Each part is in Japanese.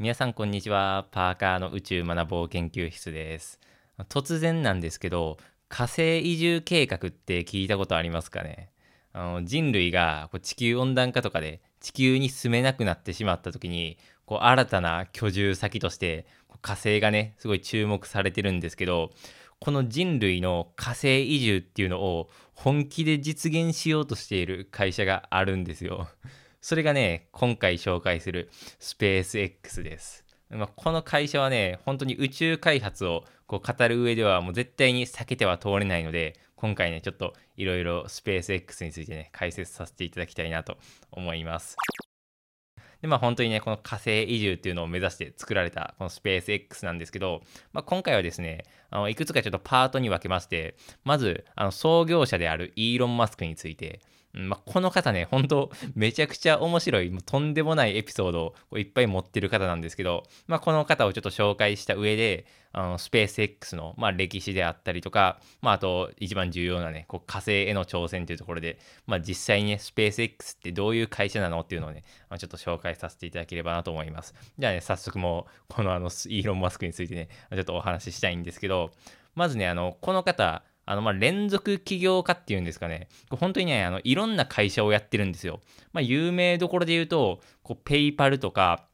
皆さんこんにちは。パーカーの宇宙学ぼう研究室です。突然なんですけど、火星移住計画って聞いたことありますかね？あの人類がこう地球温暖化とかで地球に住めなくなってしまった時に、こう新たな居住先として火星がね、すごい注目されてるんですけど、この人類の火星移住っていうのを本気で実現しようとしている会社があるんですよ。それがね、今回紹介するスペース X です。まあ、この会社はね、本当に宇宙開発をこう語る上ではもう絶対に避けては通れないので、今回ね、ちょっといろいろスペース X についてね、解説させていただきたいなと思います。でまあ本当にね、この火星移住っていうのを目指して作られたこのスペース X なんですけど、まあ、今回はですね、あのいくつかちょっとパートに分けまして、まず、あの創業者であるイーロン・マスクについて、まあ、この方ね、本当めちゃくちゃ面白い、もうとんでもないエピソードをいっぱい持ってる方なんですけど、まあ、この方をちょっと紹介した上で、あのスペース X の、まあ、歴史であったりとか、まあ、あと一番重要なね、こう火星への挑戦というところで、まあ、実際にね、スペース X ってどういう会社なのっていうのをね、まあ、ちょっと紹介させていただければなと思います。じゃあね、早速もう、このあの、イーロン・マスクについてね、ちょっとお話ししたいんですけど、まずね、あの、この方、あのま連続起業家っていうんですかね、本当にね、あのいろんな会社をやってるんですよ。まあ、有名どころで言うと、こうペイパルとか、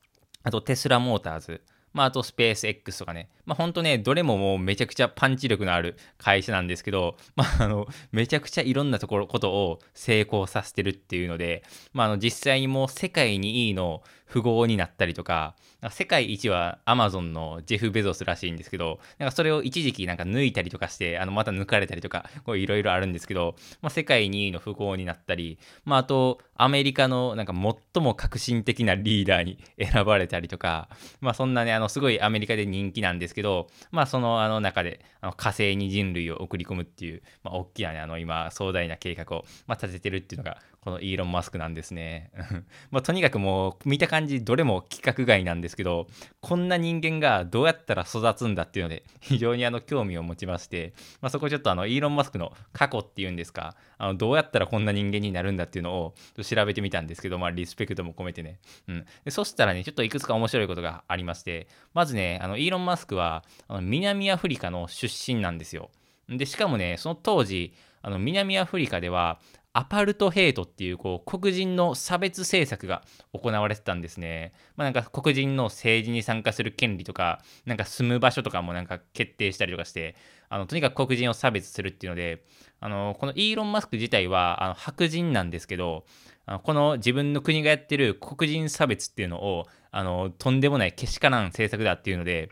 あとテスラモーターズ、まあ、あとスペース X とかね、まあ、本当ね、どれももうめちゃくちゃパンチ力のある会社なんですけど、まあ、あの、めちゃくちゃいろんなところ、ことを成功させてるっていうので、まあ、あの、実際にもう世界にいいの富豪になったりとか、世界一はアマゾンのジェフ・ベゾスらしいんですけど、なんかそれを一時期なんか抜いたりとかして、あの、また抜かれたりとか、こういろいろあるんですけど、まあ、世界にいいの富豪になったり、まあ、あと、アメリカのなんか最も革新的なリーダーに選ばれたりとか、まあ、そんなね、あの、すごいアメリカで人気なんですけど、けどまあ、そのあの中であの火星に人類を送り込むっていう、まあ、大きなね、あの今、壮大な計画を、まあ、立ててるっていうのが、このイーロン・マスクなんですね。まあ、とにかくもう見た感じどれも規格外なんですけどこんな人間がどうやったら育つんだっていうので非常にあの興味を持ちまして、まあ、そこちょっとあのイーロン・マスクの過去っていうんですかあのどうやったらこんな人間になるんだっていうのを調べてみたんですけど、まあ、リスペクトも込めてね、うん、でそしたらねちょっといくつか面白いことがありましてまずねあのイーロン・マスクはあの南アフリカの出身なんですよ。でしかもねその当時あの南アフリカではアパルトヘイトっていうこう黒人の差別政策が行われてたんですね。まあ、なんか黒人の政治に参加する権利とか、なんか住む場所とかもなんか決定したりとかして、あのとにかく黒人を差別するっていうので、あのこのイーロン・マスク自体はあの白人なんですけど、あのこの自分の国がやってる黒人差別っていうのをあのとんでもないけしからん政策だっていうので、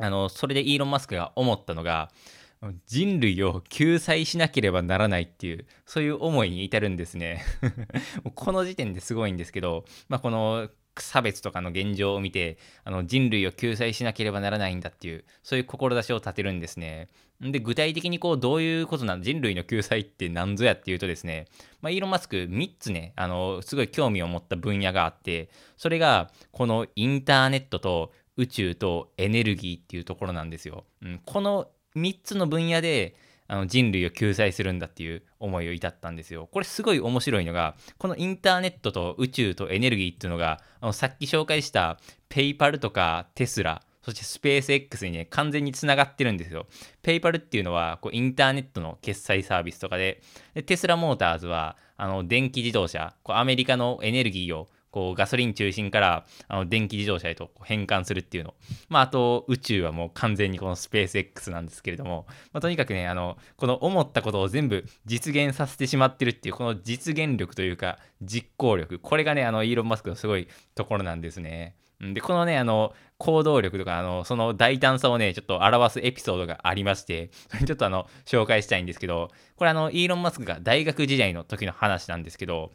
あのそれでイーロン・マスクが思ったのが、人類を救済しなければならないっていうそういう思いに至るんですね。この時点ですごいんですけど、まあ、この差別とかの現状を見てあの人類を救済しなければならないんだっていうそういう志を立てるんですね。で具体的にこうどういうことなの？人類の救済って何ぞやっていうとですね、まあ、イーロン・マスク3つねあのすごい興味を持った分野があってそれがこのインターネットと宇宙とエネルギーっていうところなんですよ、うん、この3つの分野であの人類を救済するんだっていう思いを至ったんですよ。これすごい面白いのがこのインターネットと宇宙とエネルギーっていうのがあのさっき紹介したペイパルとかテスラそしてスペース X にね完全につながってるんですよ。ペイパルっていうのはこうインターネットの決済サービスとかででテスラモーターズはあの電気自動車こうアメリカのエネルギーをこうガソリン中心からあの電気自動車へと変換するっていうの。まあ、あと宇宙はもう完全にこのスペース X なんですけれども、まあ、とにかくね、あの、この思ったことを全部実現させてしまってるっていう、この実現力というか実行力、これがね、あの、イーロン・マスクのすごいところなんですね。で、このね、あの、行動力とか、あの、その大胆さをね、ちょっと表すエピソードがありまして、ちょっとあの、紹介したいんですけど、これあの、イーロン・マスクが大学時代の時の話なんですけど、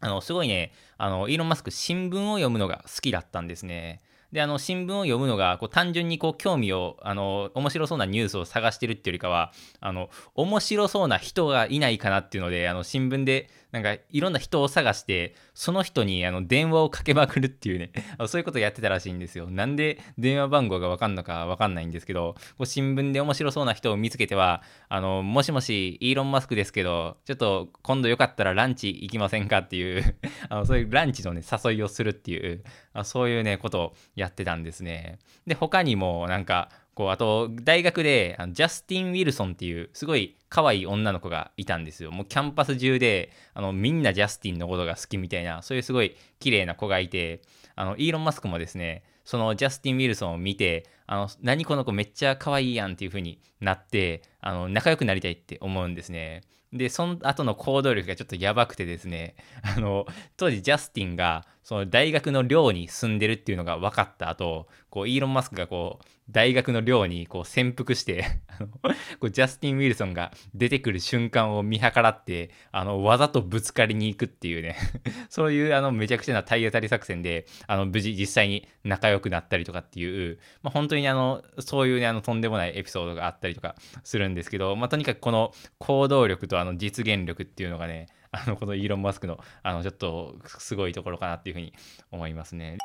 あの、すごいね、あの、イーロン・マスク新聞を読むのが好きだったんですね。で、あの、新聞を読むのが、こう、単純にこう、興味を、あの、面白そうなニュースを探してるっていうよりかは、あの、面白そうな人がいないかなっていうので、あの、新聞で、なんか、いろんな人を探して、その人に、あの、電話をかけまくるっていうね、そういうことをやってたらしいんですよ。なんで電話番号がわかんのかわかんないんですけど、こう新聞で面白そうな人を見つけては、あの、もしもし、イーロン・マスクですけど、ちょっと、今度よかったらランチ行きませんかっていう あのそういうランチのね誘いをするっていうそういうねことをやってたんですね。で他にもなんかこうあと大学であのジャスティン・ウィルソンっていうすごい可愛い女の子がいたんですよ。もうキャンパス中であのみんなジャスティンのことが好きみたいなそういうすごい綺麗な子がいてあのイーロン・マスクもですねそのジャスティン・ウィルソンを見てあの何この子めっちゃ可愛いやんっていう風になってあの仲良くなりたいって思うんですね。でその後の行動力がちょっとやばくてですねあの当時ジャスティンがその大学の寮に住んでるっていうのが分かった後こうイーロン・マスクがこう大学の寮にこう潜伏して あのこうジャスティン・ウィルソンが出てくる瞬間を見計らってあのわざとぶつかりに行くっていうね。そういうあのめちゃくちゃな体当たり作戦であの無事実際に仲良くなったりとかっていう、まあ、本当にあのそういうねあのとんでもないエピソードがあったりとかするんですけど、まあ、とにかくこの行動力とあの実現力っていうのがねあのこのイーロン・マスクのあのちょっとすごいところかなっていうふうに思いますね。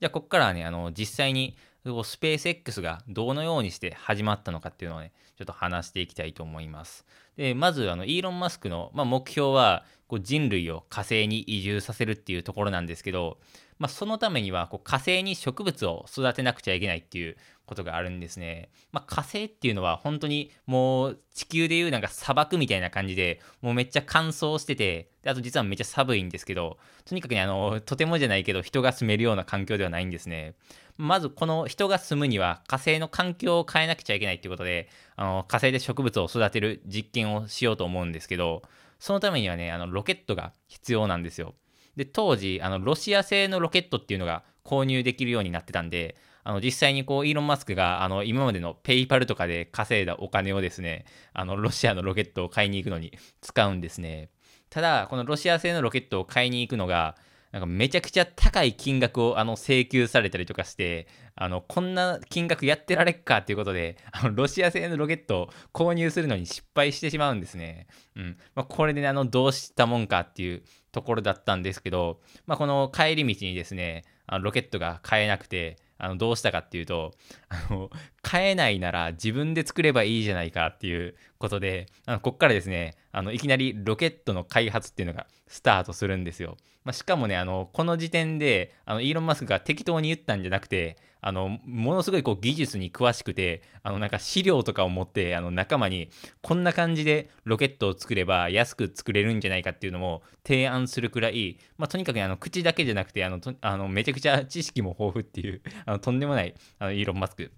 じゃあここからはねあの実際にスペース X がどのようにして始まったのかっていうのをねちょっと話していきたいと思います。でまずあのイーロン・マスクの、まあ、目標はこう人類を火星に移住させるっていうところなんですけど、まあ、そのためにはこう火星に植物を育てなくちゃいけないっていうことがあるんですね。まあ、火星っていうのは本当にもう地球でいうなんか砂漠みたいな感じでもうめっちゃ乾燥しててであと実はめっちゃ寒いんですけどとにかくねあのとてもじゃないけど人が住めるような環境ではないんですね。まずこの人が住むには火星の環境を変えなくちゃいけないっていうことであの火星で植物を育てる実験をしようと思うんですけどそのためにはねあのロケットが必要なんですよ。で当時あのロシア製のロケットっていうのが購入できるようになってたんであの実際にこうイーロン・マスクがあの今までのペイパルとかで稼いだお金をですねあのロシアのロケットを買いに行くのに 使うんですねただこのロシア製のロケットを買いに行くのがなんかめちゃくちゃ高い金額をあの請求されたりとかしてあのこんな金額やってられっかっていうことであのロシア製のロケットを購入するのに失敗してしまうんですね。うんまあ、これで、ね、あのどうしたもんかっていうところだったんですけど、まあ、この帰り道にですねあのロケットが買えなくてあのどうしたかっていうとあの買えないなら自分で作ればいいじゃないかっていうことであのこっからですねあのいきなりロケットの開発っていうのがスタートするんですよ。まあ、しかもねあのこの時点であのイーロン・マスクが適当に言ったんじゃなくてあのものすごいこう技術に詳しくてあのなんか資料とかを持ってあの仲間にこんな感じでロケットを作れば安く作れるんじゃないかっていうのも提案するくらい、まあ、とにかく、ね、あの口だけじゃなくてあのあのめちゃくちゃ知識も豊富っていうあのとんでもないあのイーロン・マスク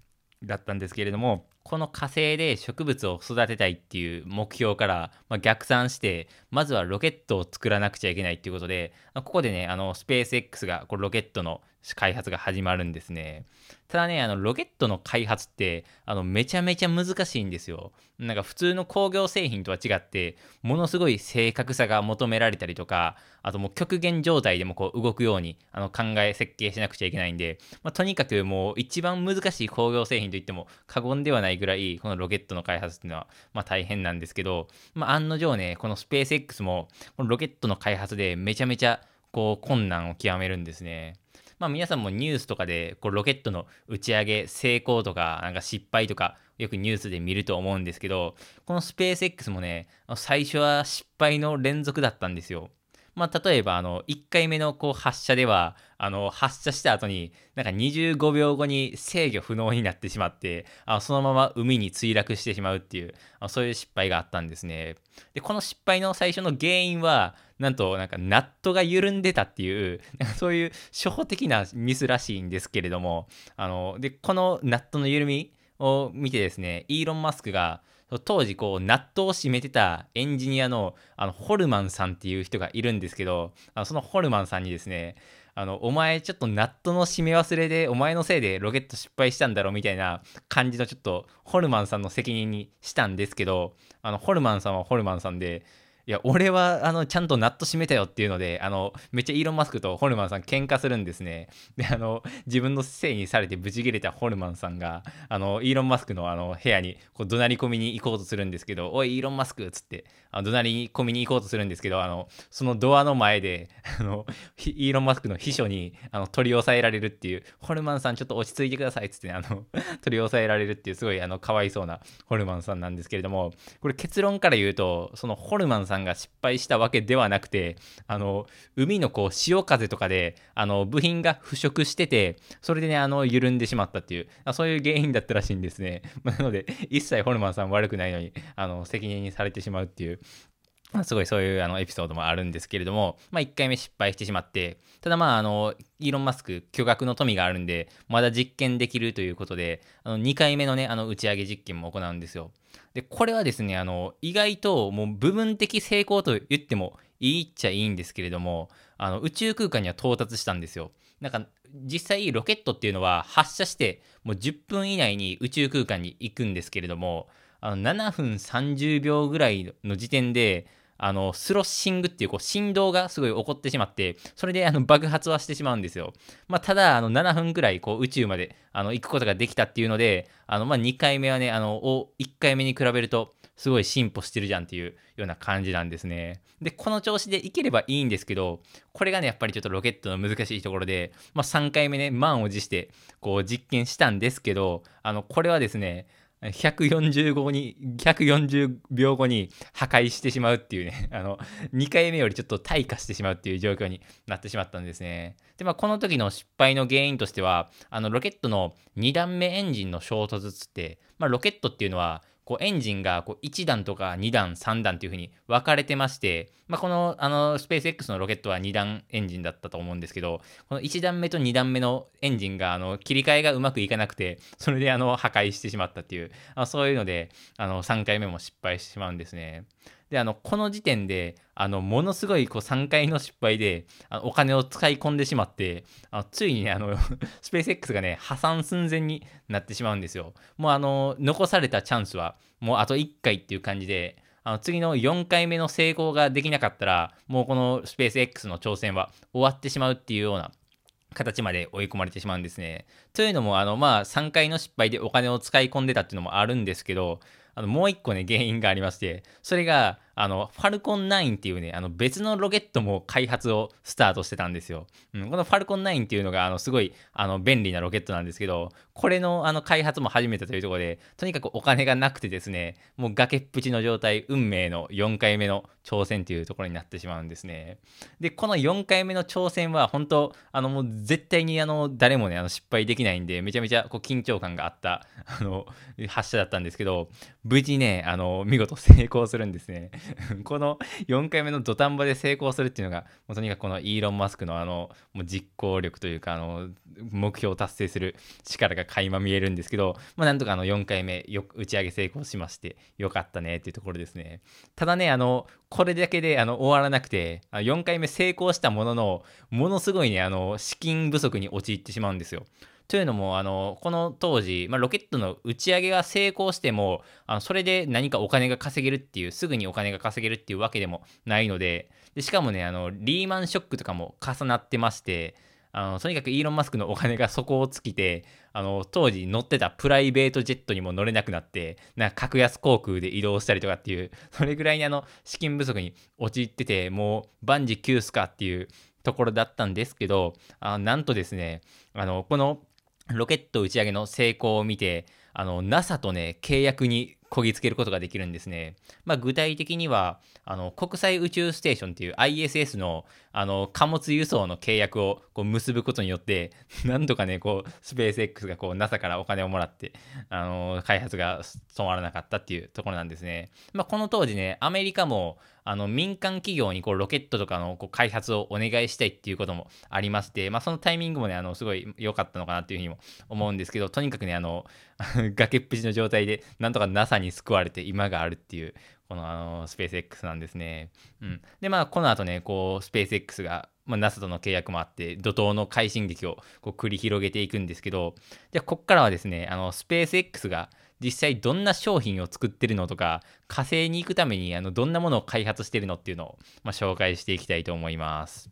だったんですけれどもこの火星で植物を育てたいっていう目標から、まあ、逆算してまずはロケットを作らなくちゃいけないっていうことで、ここでねあのスペース X がこロケットの開発が始まるんですね。ただね、あの、ロケットの開発って、あの、めちゃめちゃ難しいんですよ。なんか普通の工業製品とは違って、ものすごい正確さが求められたりとか、あともう極限状態でもこう動くようにあの考え、設計しなくちゃいけないんで、まあ、とにかくもう一番難しい工業製品といっても過言ではないぐらい、このロケットの開発っていうのは、まあ大変なんですけど、まあ案の定ね、このスペース X も、このロケットの開発でめちゃめちゃこう困難を極めるんですね。まあ、皆さんもニュースとかでこうロケットの打ち上げ成功とかなんか失敗とかよくニュースで見ると思うんですけどこのスペース X もね最初は失敗の連続だったんですよ。まあ、例えばあの1回目のこう発射ではあの発射した後になんか25秒後に制御不能になってしまってあそのまま海に墜落してしまうっていうそういう失敗があったんですね。でこの失敗の最初の原因はなんとなんかナットが緩んでたっていう そういう初歩的なミスらしいんですけれどもあのでこのナットの緩みを見てですねイーロン・マスクが当時こうナットを締めてたエンジニアのあのホルマンさんっていう人がいるんですけどあのそのホルマンさんにですねあのお前ちょっとナットの締め忘れでお前のせいでロケット失敗したんだろうみたいな感じのちょっとホルマンさんの責任にしたんですけどあのホルマンさんはホルマンさんでいや、俺は、あの、ちゃんとナット閉めたよっていうので、あの、めっちゃイーロン・マスクとホルマンさん喧嘩するんですね。で、あの、自分のせいにされてブチ切れたホルマンさんが、あの、イーロン・マスクのあの、部屋に、こう、怒鳴り込みに行こうとするんですけど、おい、イーロン・マスクっつって、あの怒鳴り込みに行こうとするんですけど、あの、そのドアの前で、あの、イーロン・マスクの秘書に、あの、取り押さえられるっていう、ホルマンさんちょっと落ち着いてくださいっつって、ね、あの、取り押さえられるっていう、すごい、あの、かわいそうなホルマンさんなんですけれども、これ結論から言うと、そのホルマンさんさんが失敗したわけではなくてあの海のこう潮風とかであの部品が腐食しててそれでねあの緩んでしまったっていうそういう原因だったらしいんですね。なので一切ホルマンさん悪くないのにあの責任にされてしまうっていう。まあ、すごいそういうあのエピソードもあるんですけれども、まあ、1回目失敗してしまって、ただまあ、あの、イーロン・マスク、巨額の富があるんで、まだ実験できるということで、あの2回目のね、あの打ち上げ実験も行うんですよ。で、これはですね、あの、意外ともう部分的成功と言ってもいいっちゃいいんですけれども、あの宇宙空間には到達したんですよ。なんか、実際ロケットっていうのは発射してもう10分以内に宇宙空間に行くんですけれども、あの7分30秒ぐらいの時点で、あの、スロッシングっていうこう振動がすごい起こってしまって、それであの爆発はしてしまうんですよ。まあ、ただ、あの、7分くらいこう宇宙まであの行くことができたっていうので、あの、まあ、2回目はね、あの、1回目に比べると、すごい進歩してるじゃんっていうような感じなんですね。で、この調子でいければいいんですけど、これがね、やっぱりちょっとロケットの難しいところで、まあ、3回目ね、満を持して、こう実験したんですけど、あの、これはですね、140後に、140秒後に破壊してしまうっていうね、あの、2回目よりちょっと退化してしまうっていう状況になってしまったんですね。で、まあ、この時の失敗の原因としては、あの、ロケットの2段目エンジンの衝突つって、まあ、ロケットっていうのは、こうエンジンがこう1段とか2段3段というふうに分かれてまして、まあ、このあのスペース X のロケットは2段エンジンだったと思うんですけどこの1段目と2段目のエンジンがあの切り替えがうまくいかなくてそれであの破壊してしまったっていうあそういうのであの3回目も失敗してしまうんですね。であのこの時点であのものすごいこう3回の失敗であのお金を使い込んでしまってあのついにねあの スペース X がね破産寸前になってしまうんですよもうあの残されたチャンスはもうあと1回っていう感じであの次の4回目の成功ができなかったらもうこのスペース X の挑戦は終わってしまうっていうような形まで追い込まれてしまうんですね。というのも、あの、まあ、3回の失敗でお金を使い込んでたっていうのもあるんですけど、あの、もう一個ね、原因がありまして、それが、あの、ファルコン9っていうね、あの別のロケットも開発をスタートしてたんですよ。うん、このファルコン9っていうのが、あの、すごい、あの、便利なロケットなんですけど、これの、あの、開発も始めたというところで、とにかくお金がなくてですね、もう崖っぷちの状態、運命の4回目の挑戦っていうところになってしまうんですね。で、この4回目の挑戦は、本当あの、もう絶対に、あの、誰もね、あの、失敗できないんで、めちゃめちゃ、こう、緊張感があった、あの、発射だったんですけど、無事ね、あの、見事成功するんですね。この4回目の土壇場で成功するっていうのが、もうとにかくこのイーロン・マスクのあの、もう実行力というか、あの、目標を達成する力が垣間見えるんですけど、まあ、なんとかあの4回目よ打ち上げ成功しまして、よかったねっていうところですね。ただね、あの、これだけであの終わらなくて、4回目成功したものの、ものすごいね、あの、資金不足に陥ってしまうんですよ。というのも、あの、この当時、まあ、ロケットの打ち上げが成功しても、あのそれで何かお金が稼げるっていう、すぐにお金が稼げるっていうわけでもないので、でしかもね、あの、リーマンショックとかも重なってまして、あのとにかくイーロン・マスクのお金が底を尽きてあの当時乗ってたプライベートジェットにも乗れなくなってなんか格安航空で移動したりとかっていうそれぐらいにあの資金不足に陥っててもう万事休すかっていうところだったんですけどあなんとですねあのこのロケット打ち上げの成功を見て、あの、NASA とね、契約にこぎつけることができるんですね。まあ、具体的には、あの、国際宇宙ステーションっていう ISS の、あの、貨物輸送の契約をこう結ぶことによって、なんとかね、こう、スペース X がこう、NASA からお金をもらって、あの、開発が止まらなかったっていうところなんですね。まあ、この当時ね、アメリカも、あの民間企業にこうロケットとかのこう開発をお願いしたいっていうこともありまして、まあ、そのタイミングもね、あのすごい良かったのかなっていうふうにも思うんですけど、とにかくね、あの 崖っぷちの状態で、なんとか NASA にに救われて今があるっていう、このあのスペース X なんですね。うん、で、まあ、この後ね、こうスペース X がまあ、NASA との契約もあって怒涛の快進撃をこう繰り広げていくんですけどじゃあこっからはですねあのスペース X が実際どんな商品を作ってるのとか火星に行くためにあのどんなものを開発してるのっていうのを、まあ、紹介していきたいと思います。